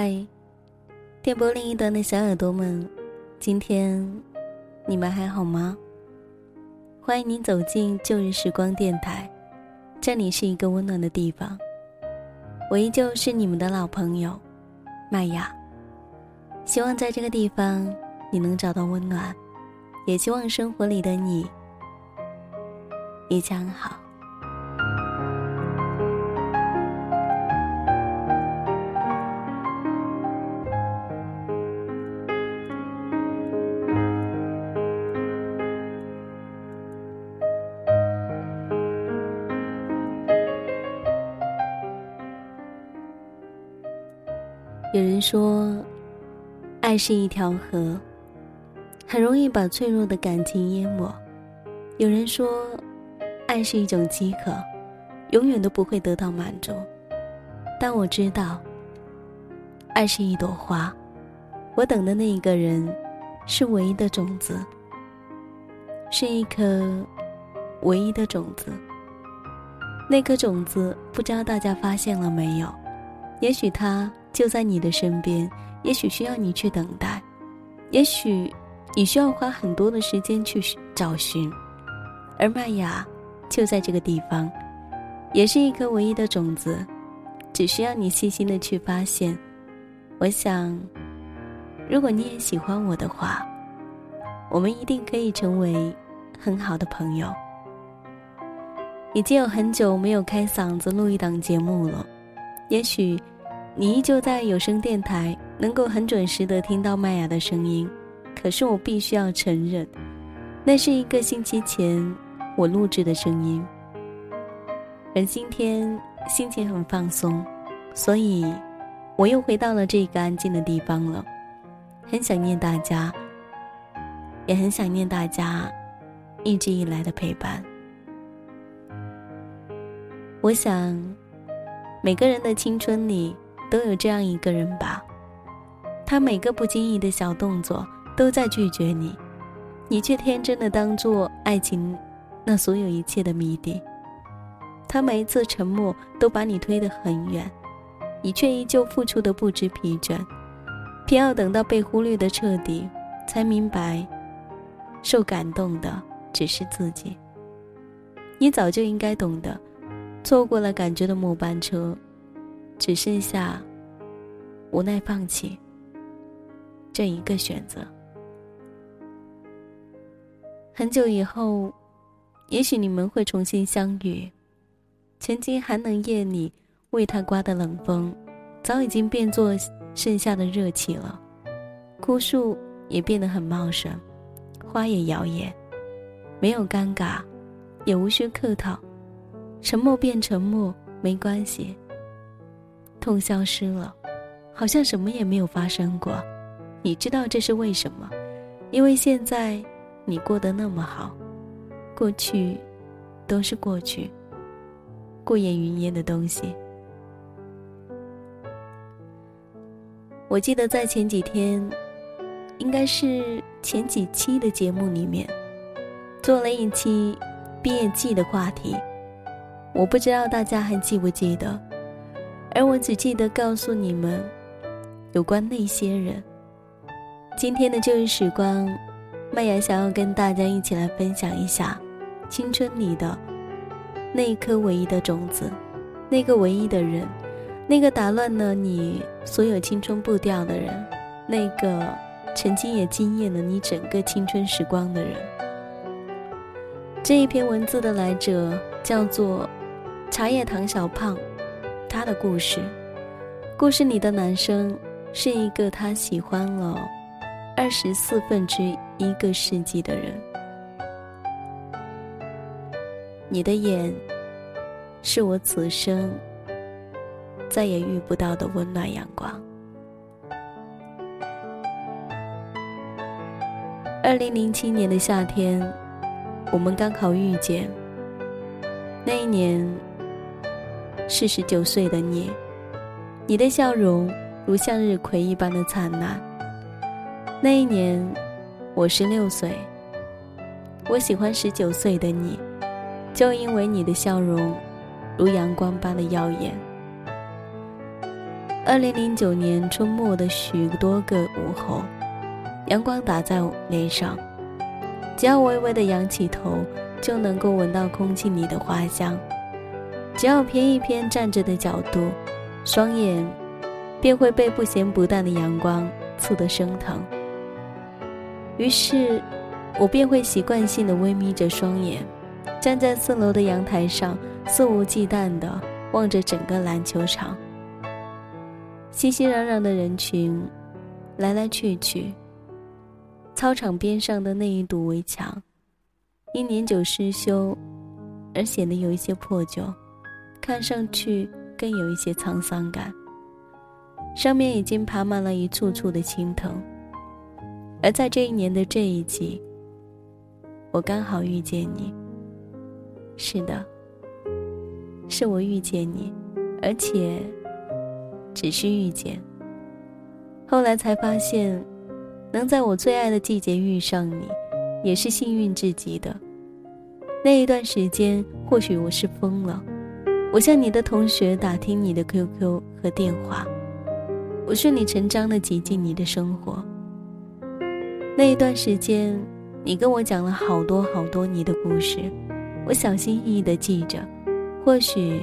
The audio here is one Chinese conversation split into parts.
嗨，电波另一端的小耳朵们，今天你们还好吗？欢迎您走进旧日时光电台，这里是一个温暖的地方。我依旧是你们的老朋友麦雅，希望在这个地方你能找到温暖，也希望生活里的你一切安好。说，爱是一条河，很容易把脆弱的感情淹没。有人说，爱是一种饥渴，永远都不会得到满足。但我知道，爱是一朵花，我等的那一个人，是唯一的种子，是一颗唯一的种子。那颗种子，不知道大家发现了没有？也许它。就在你的身边，也许需要你去等待，也许你需要花很多的时间去找寻，而麦芽就在这个地方，也是一颗唯一的种子，只需要你细心的去发现。我想，如果你也喜欢我的话，我们一定可以成为很好的朋友。已经有很久没有开嗓子录一档节目了，也许。你依旧在有声电台，能够很准时的听到麦芽的声音，可是我必须要承认，那是一个星期前我录制的声音。而今天心情很放松，所以我又回到了这个安静的地方了，很想念大家，也很想念大家一直以来的陪伴。我想，每个人的青春里。都有这样一个人吧，他每个不经意的小动作都在拒绝你，你却天真的当做爱情那所有一切的谜底。他每一次沉默都把你推得很远，你却依旧付出的不知疲倦，偏要等到被忽略的彻底，才明白，受感动的只是自己。你早就应该懂得，错过了感觉的末班车。只剩下无奈放弃这一个选择。很久以后，也许你们会重新相遇。曾经寒冷夜里为他刮的冷风，早已经变作盛夏的热气了。枯树也变得很茂盛，花也摇曳，没有尴尬，也无需客套，沉默变沉默，没关系。痛消失了，好像什么也没有发生过。你知道这是为什么？因为现在你过得那么好，过去都是过去，过眼云烟的东西。我记得在前几天，应该是前几期的节目里面，做了一期毕业季的话题。我不知道大家还记不记得。而我只记得告诉你们，有关那些人。今天的旧日时光，麦芽想要跟大家一起来分享一下青春里的那一颗唯一的种子，那个唯一的人，那个打乱了你所有青春步调的人，那个曾经也惊艳了你整个青春时光的人。这一篇文字的来者叫做茶叶糖小胖。他的故事，故事里的男生是一个他喜欢了二十四分之一个世纪的人。你的眼，是我此生再也遇不到的温暖阳光。二零零七年的夏天，我们刚好遇见。那一年。是十九岁的你，你的笑容如向日葵一般的灿烂。那一年，我十六岁。我喜欢十九岁的你，就因为你的笑容如阳光般的耀眼。二零零九年春末的许多个午后，阳光打在脸上，只要微微的仰起头，就能够闻到空气里的花香。只要偏一偏站着的角度，双眼便会被不咸不淡的阳光刺得生疼。于是，我便会习惯性的微眯着双眼，站在四楼的阳台上，肆无忌惮的望着整个篮球场。熙熙攘攘的人群，来来去去。操场边上的那一堵围墙，因年久失修，而显得有一些破旧，看上去更有一些沧桑感。上面已经爬满了一簇簇的青藤。而在这一年的这一季，我刚好遇见你。是的，是我遇见你，而且只是遇见。后来才发现，能在我最爱的季节遇上你，也是幸运至极的。那一段时间，或许我是疯了，我向你的同学打听你的 QQ 和电话，我顺理成章的挤进你的生活。那一段时间，你跟我讲了好多好多你的故事，我小心翼翼的记着。或许，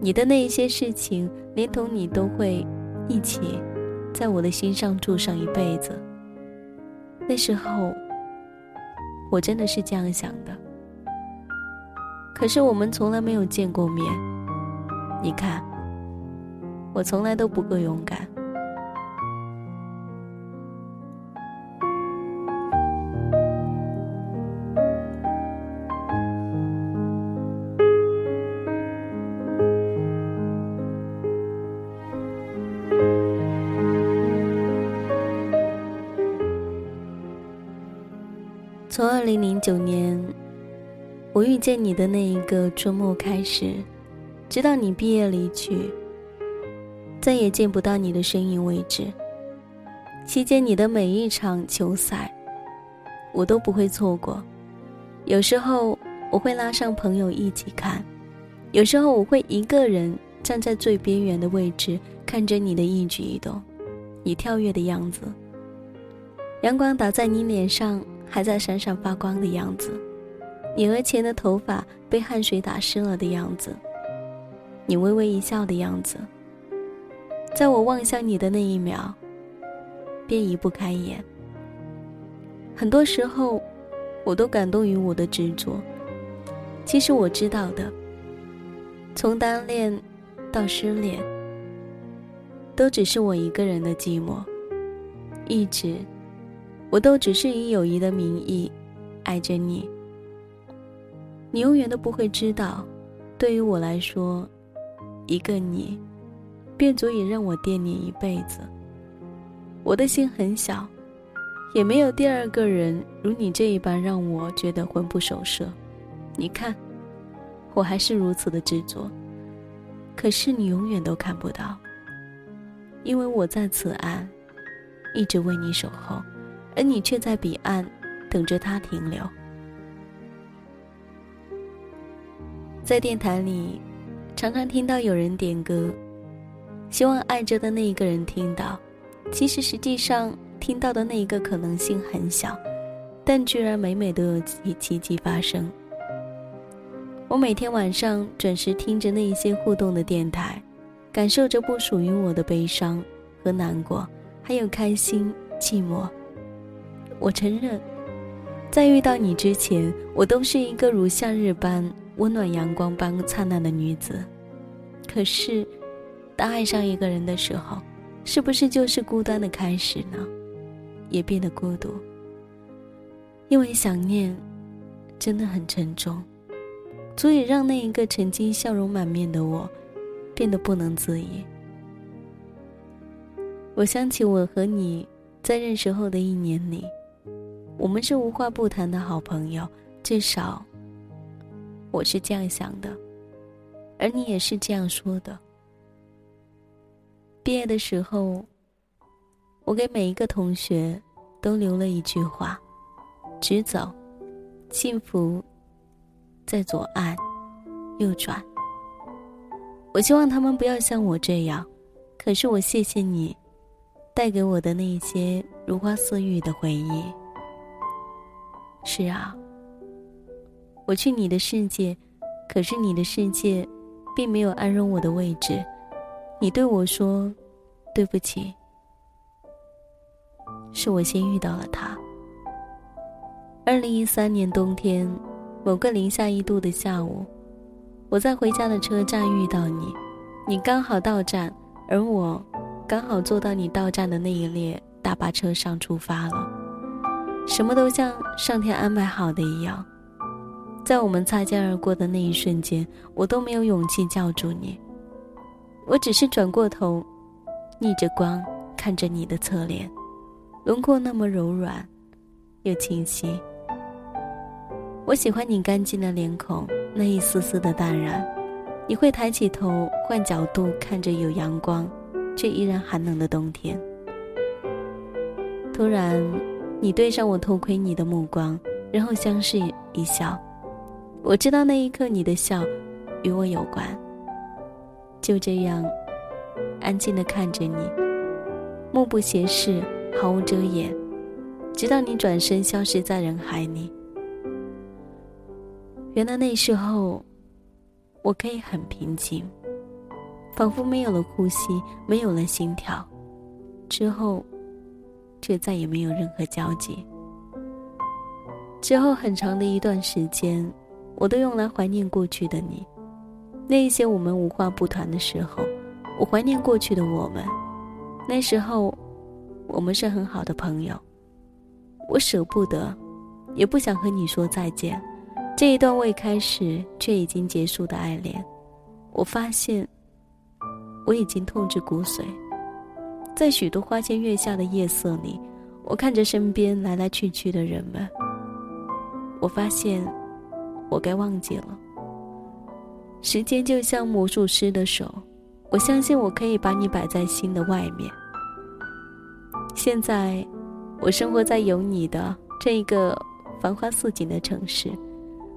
你的那一些事情，连同你都会一起，在我的心上住上一辈子。那时候，我真的是这样想的。可是我们从来没有见过面，你看，我从来都不够勇敢。从二零零九年我遇见你的那一个春末开始，直到你毕业离去，再也见不到你的身影为止。期间你的每一场球赛，我都不会错过。有时候我会拉上朋友一起看，有时候我会一个人站在最边缘的位置，看着你的一举一动，你跳跃的样子。阳光打在你脸上。还在闪闪发光的样子，你额前的头发被汗水打湿了的样子，你微微一笑的样子，在我望向你的那一秒，便移不开眼。很多时候，我都感动于我的执着。其实我知道的，从单恋到失恋，都只是我一个人的寂寞，一直。我都只是以友谊的名义爱着你。你永远都不会知道，对于我来说，一个你，便足以让我惦念一辈子。我的心很小，也没有第二个人如你这一般让我觉得魂不守舍。你看，我还是如此的执着。可是你永远都看不到，因为我在此岸，一直为你守候。而你却在彼岸，等着他停留。在电台里，常常听到有人点歌，希望爱着的那一个人听到。其实实际上，听到的那一个可能性很小，但居然每每都有奇奇迹发生。我每天晚上准时听着那一些互动的电台，感受着不属于我的悲伤和难过，还有开心、寂寞。我承认，在遇到你之前，我都是一个如夏日般温暖、阳光般灿烂的女子。可是，当爱上一个人的时候，是不是就是孤单的开始呢？也变得孤独，因为想念真的很沉重，足以让那一个曾经笑容满面的我，变得不能自已。我想起我和你在认识后的一年里。我们是无话不谈的好朋友，至少我是这样想的，而你也是这样说的。毕业的时候，我给每一个同学都留了一句话：直走，幸福在左岸，右转。我希望他们不要像我这样，可是我谢谢你，带给我的那些如花似玉的回忆。是啊，我去你的世界，可是你的世界，并没有安容我的位置。你对我说：“对不起。”是我先遇到了他。二零一三年冬天，某个零下一度的下午，我在回家的车站遇到你，你刚好到站，而我刚好坐到你到站的那一列大巴车上出发了。什么都像上天安排好的一样，在我们擦肩而过的那一瞬间，我都没有勇气叫住你。我只是转过头，逆着光看着你的侧脸。轮廓那么柔软，又清晰。我喜欢你干净的脸孔，那一丝丝的淡然。你会抬起头，换角度看着有阳光，却依然寒冷的冬天。突然，你对上我偷窥你的目光，然后相视一笑。我知道那一刻你的笑，与我有关。就这样，安静的看着你，目不斜视。毫无遮掩，直到你转身消失在人海里。原来那时候，我可以很平静，仿佛没有了呼吸，没有了心跳。之后，却再也没有任何交集。之后很长的一段时间，我都用来怀念过去的你。那一些我们无话不谈的时候，我怀念过去的我们。那时候。我们是很好的朋友，我舍不得，也不想和你说再见。这一段未开始却已经结束的爱恋，我发现我已经痛至骨髓。在许多花前月下的夜色里，我看着身边来来去去的人们，我发现我该忘记了。时间就像魔术师的手，我相信我可以把你摆在心的外面。现在，我生活在有你的这一个繁花似锦的城市，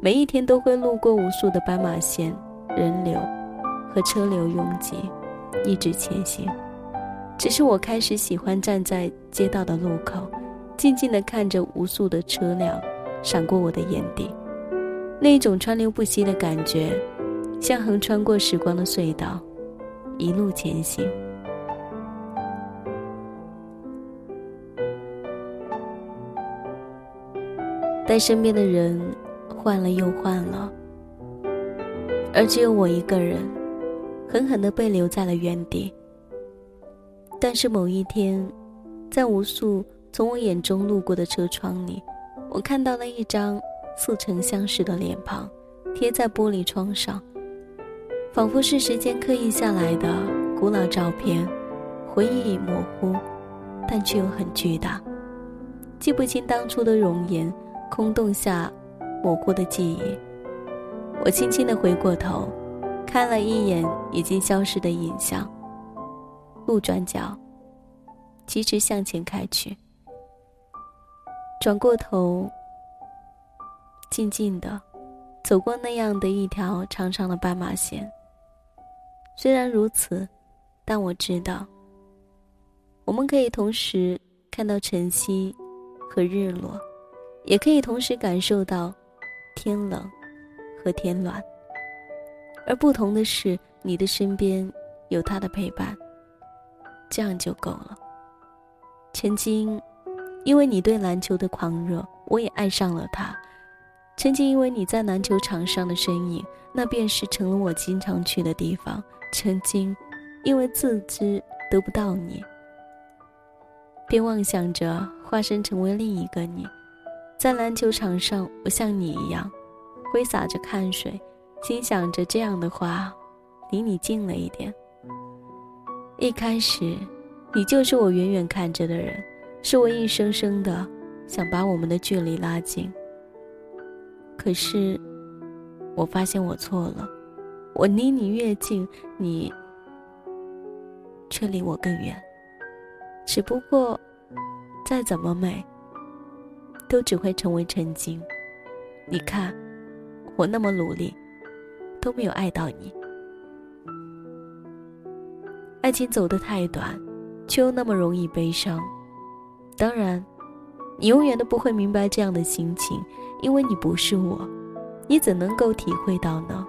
每一天都会路过无数的斑马线、人流和车流拥挤，一直前行。只是我开始喜欢站在街道的路口，静静地看着无数的车辆闪过我的眼底，那种川流不息的感觉，像横穿过时光的隧道，一路前行。但身边的人换了又换了，而只有我一个人，狠狠的被留在了原地。但是某一天，在无数从我眼中路过的车窗里，我看到了一张似曾相识的脸庞，贴在玻璃窗上，仿佛是时间刻印下来的古老照片，回忆模糊，但却又很巨大，记不清当初的容颜。空洞下，模糊的记忆。我轻轻的回过头，看了一眼已经消失的影像。路转角，疾驰向前开去。转过头，静静的走过那样的一条长长的斑马线。虽然如此，但我知道，我们可以同时看到晨曦和日落。也可以同时感受到天冷和天暖，而不同的是，你的身边有他的陪伴，这样就够了。曾经，因为你对篮球的狂热，我也爱上了他；曾经，因为你在篮球场上的身影，那便是成了我经常去的地方；曾经，因为自知得不到你，便妄想着化身成为另一个你。在篮球场上，我像你一样，挥洒着汗水，心想着这样的话，离你近了一点。一开始，你就是我远远看着的人，是我硬生生的想把我们的距离拉近。可是，我发现我错了，我离你越近，你却离我更远。只不过，再怎么美。都只会成为曾经。你看，我那么努力，都没有爱到你。爱情走得太短，却又那么容易悲伤。当然，你永远都不会明白这样的心情，因为你不是我，你怎能够体会到呢？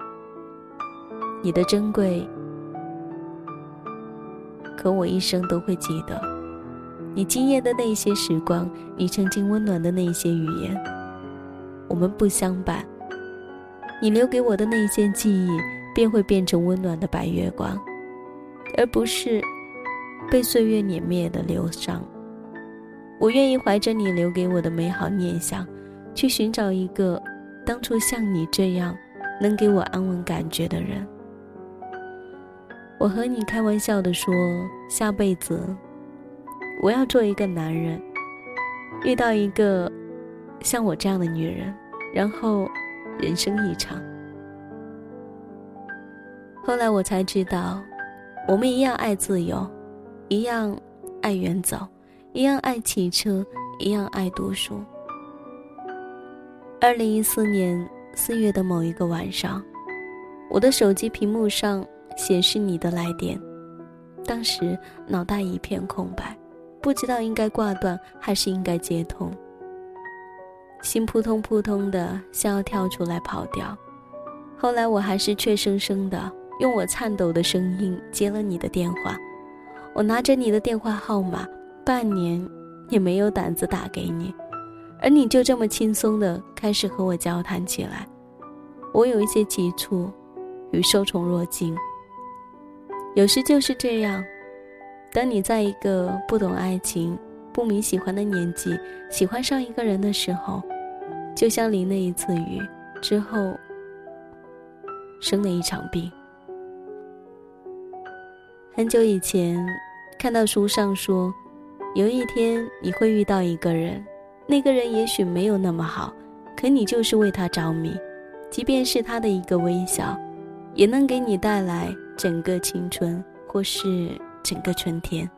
你的珍贵，可我一生都会记得。你惊艳的那些时光，你曾经温暖的那些语言，我们不相伴。你留给我的那一些记忆，便会变成温暖的白月光。而不是被岁月碾灭的流伤。我愿意怀着你留给我的美好念想，去寻找一个当初像你这样能给我安稳感觉的人。我和你开玩笑的说，下辈子我要做一个男人，遇到一个像我这样的女人，然后人生一场。后来我才知道。我们一样爱自由，一样爱远走，一样爱骑车，一样爱读书。二零一四年四月的某一个晚上，我的手机屏幕上显示你的来电，当时脑袋一片空白，不知道应该挂断还是应该接通，心扑通扑通的，想要跳出来跑掉。后来我还是怯生生的。用我颤抖的声音接了你的电话，我拿着你的电话号码，半年也没有胆子打给你，而你就这么轻松的开始和我交谈起来，我有一些急促与受宠若惊。有时就是这样，当你在一个不懂爱情、不明喜欢的年纪，喜欢上一个人的时候，就像淋了一次雨之后，生了一场病。很久以前，看到书上说，有一天你会遇到一个人，那个人也许没有那么好，可你就是为他着迷，即便是他的一个微笑，也能给你带来整个青春或是整个春天。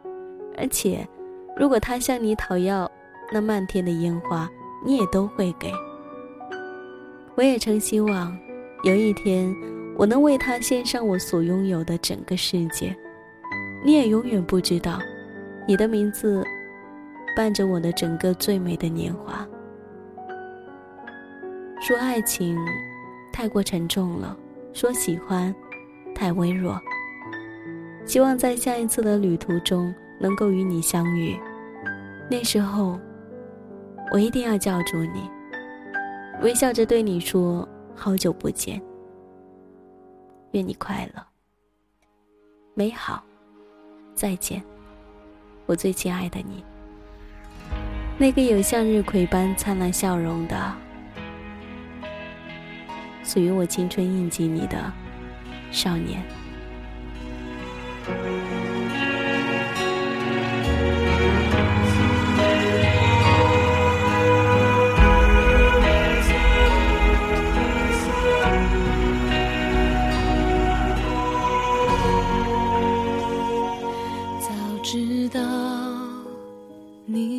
而且，如果他向你讨要那漫天的烟花，你也都会给。我也曾希望，有一天我能为他献上我所拥有的整个世界。你也永远不知道，你的名字伴着我的整个最美的年华。说爱情太过沉重了，说喜欢太微弱。希望在下一次的旅途中能够与你相遇，那时候我一定要叫住你，微笑着对你说：“好久不见，愿你快乐、美好。”再见，我最亲爱的你，那个有向日葵般灿烂笑容的，属于我青春印记里的少年。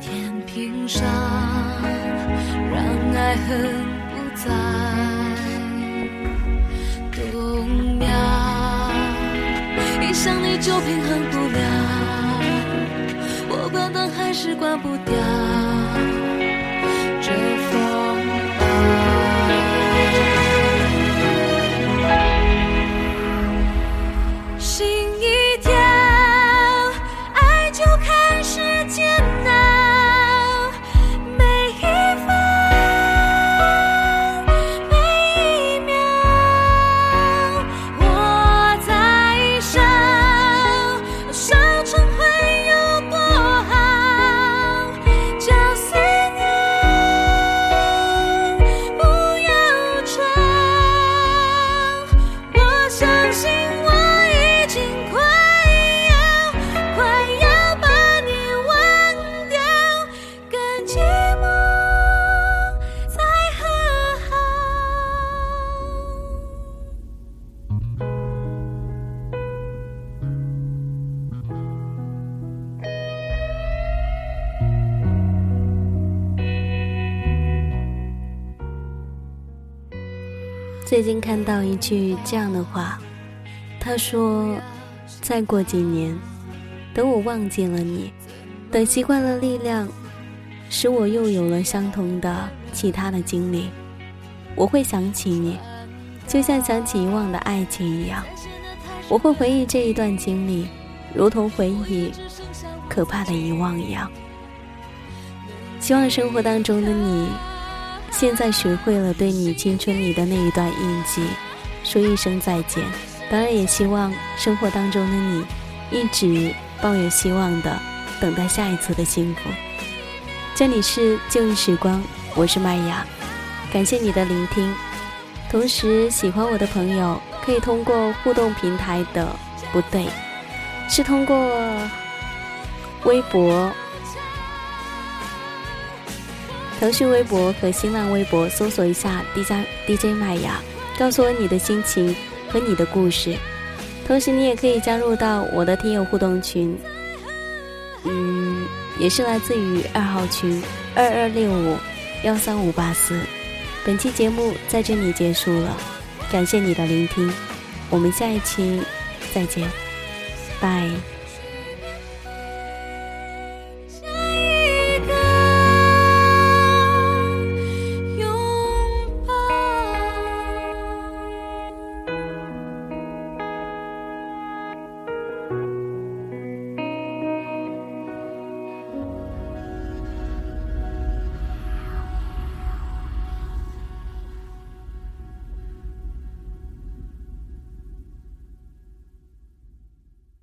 天平。上让爱恨不再动摇，一想你就平衡不了，我关灯还是关不掉。最近看到一句这样的话，他说：“再过几年，等我忘记了你，等习惯了力量，使我又有了相同的其他的经历，我会想起你，就像想起以往的爱情一样，我会回忆这一段经历，如同回忆可怕的遗忘一样。希望生活当中的你。”现在学会了对你青春里的那一段印记说一声再见，当然也希望生活当中的你一直抱有希望的等待下一次的幸福。这里是旧日时光，我是麦雅，感谢你的聆听。同时，喜欢我的朋友可以通过互动平台的不对，是通过微博。腾讯微博和新浪微博搜索一下 DJ DJ 麦芽，告诉我你的心情和你的故事。同时，你也可以加入到我的听友互动群，嗯，也是来自于二号群二二六五幺三五八四。本期节目在这里结束了，感谢你的聆听，我们下一期再见，拜。